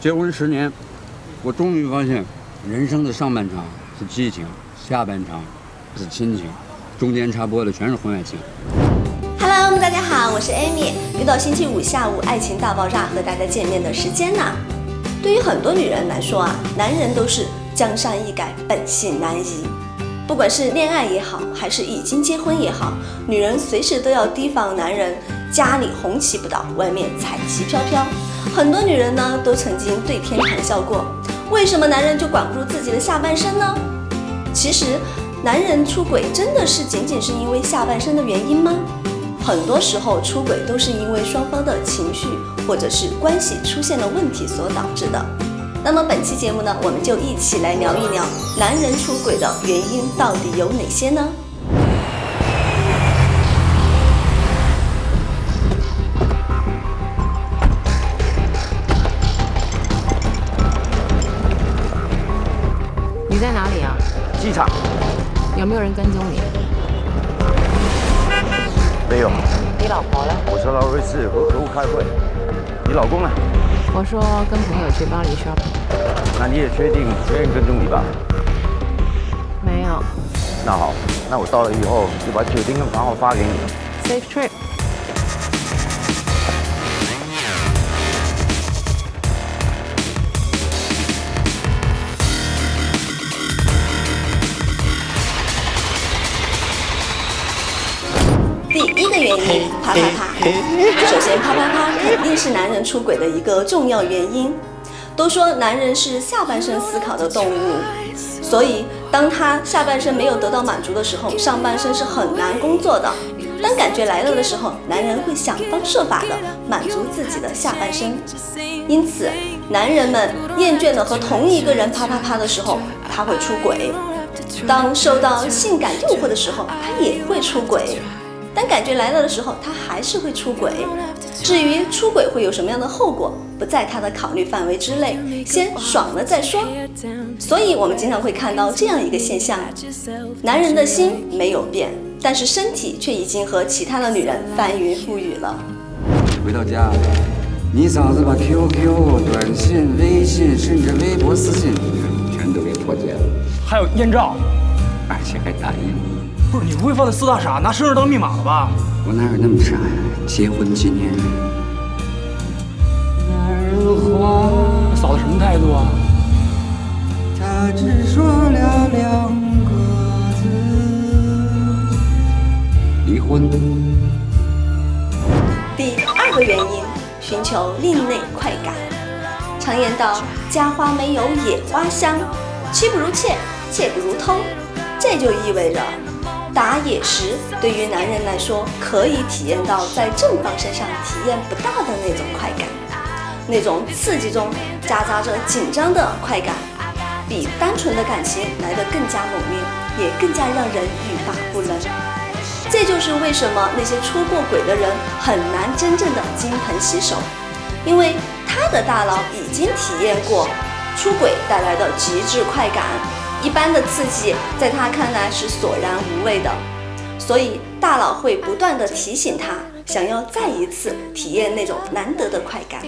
结婚十年，我终于发现，人生的上半场是激情，下半场是亲情，中间插播的全是婚外情。Hello，大家好，我是 Amy，又到星期五下午《爱情大爆炸》和大家见面的时间啦。对于很多女人来说啊，男人都是江山易改，本性难移。不管是恋爱也好，还是已经结婚也好，女人随时都要提防男人家里红旗不倒，外面彩旗飘飘。很多女人呢，都曾经对天谈笑过，为什么男人就管不住自己的下半身呢？其实，男人出轨真的是仅仅是因为下半身的原因吗？很多时候出轨都是因为双方的情绪或者是关系出现了问题所导致的。那么本期节目呢，我们就一起来聊一聊男人出轨的原因到底有哪些呢？有没有人跟踪你？没有，你老婆呢？我说劳瑞士和客户开会。你老公呢？我说跟朋友去巴黎 shopping。那你也确定没人跟踪你吧？没有。那好，那我到了以后就把酒店跟房号发给你。Safe trip。啪啪啪。首先，啪啪啪肯定是男人出轨的一个重要原因。都说男人是下半身思考的动物，所以当他下半身没有得到满足的时候，上半身是很难工作的。当感觉来了的时候，男人会想方设法的满足自己的下半身。因此，男人们厌倦了和同一个人啪啪啪的时候，他会出轨；当受到性感诱惑的时候，他也会出轨。当感觉来了的时候，他还是会出轨。至于出轨会有什么样的后果，不在他的考虑范围之内，先爽了再说。所以，我们经常会看到这样一个现象：男人的心没有变，但是身体却已经和其他的女人翻云覆雨了。回到家，你嫂子把 QQ、短信、微信，甚至微博私信全都给破解了，还有艳照，而且还打印。不是你不会犯的四大傻拿生日当密码了吧？我哪有那么傻呀？结婚纪念日，男人花，嫂子什么态度啊？他只说了两个字：离婚。第二个原因，寻求另类快感。常言道：“家花没有野花香，妻不如妾，妾不如偷。”这就意味着，打野时对于男人来说，可以体验到在正方身上体验不到的那种快感，那种刺激中夹杂着紧张的快感，比单纯的感情来得更加猛烈，也更加让人欲罢不能。这就是为什么那些出过轨的人很难真正的金盆洗手，因为他的大脑已经体验过出轨带来的极致快感，一般的刺激在他看来是索然无味的，所以大脑会不断的提醒他，想要再一次体验那种难得的快感。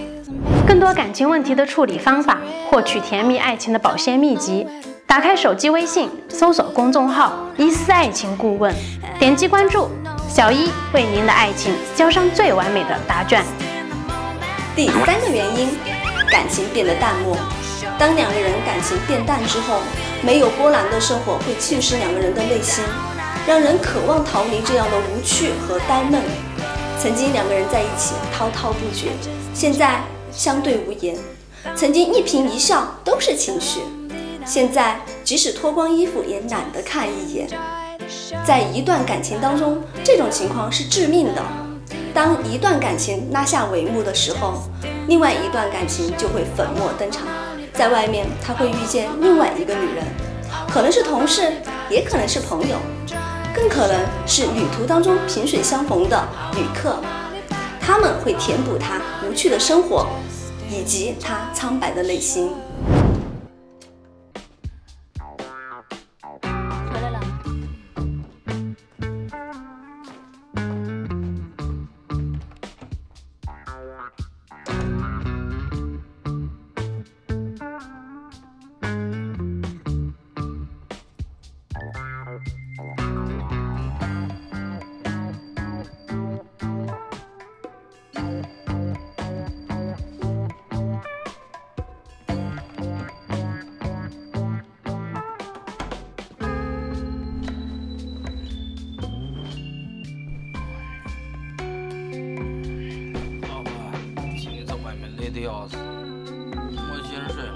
更多感情问题的处理方法，获取甜蜜爱情的保鲜秘籍。打开手机微信，搜索公众号“一丝爱情顾问”，点击关注，小一为您的爱情交上最完美的答卷。第三个原因，感情变得淡漠。当两个人感情变淡之后，没有波澜的生活会侵蚀两个人的内心，让人渴望逃离这样的无趣和呆闷。曾经两个人在一起滔滔不绝，现在相对无言。曾经一颦一笑都是情绪，现在即使脱光衣服也懒得看一眼。在一段感情当中，这种情况是致命的。当一段感情拉下帷幕的时候，另外一段感情就会粉墨登场。在外面，他会遇见另外一个女人，可能是同事，也可能是朋友，更可能是旅途当中萍水相逢的旅客。他们会填补他无趣的生活，以及他苍白的内心。累得要死，我先睡了。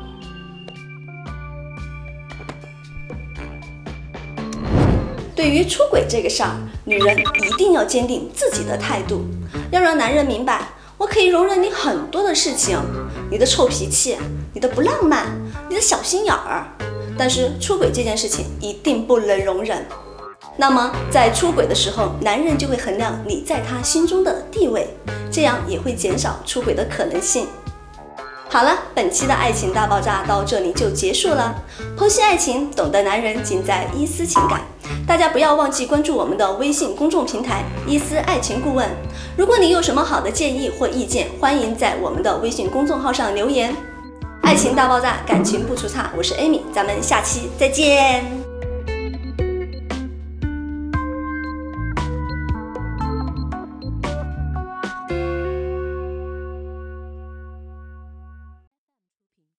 对于出轨这个事儿，女人一定要坚定自己的态度，要让男人明白，我可以容忍你很多的事情，你的臭脾气，你的不浪漫，你的小心眼儿，但是出轨这件事情一定不能容忍。那么在出轨的时候，男人就会衡量你在他心中的地位，这样也会减少出轨的可能性。好了，本期的爱情大爆炸到这里就结束了。剖析爱情，懂得男人，尽在伊思情感。大家不要忘记关注我们的微信公众平台“伊思爱情顾问”。如果你有什么好的建议或意见，欢迎在我们的微信公众号上留言。爱情大爆炸，感情不出差。我是 Amy，咱们下期再见。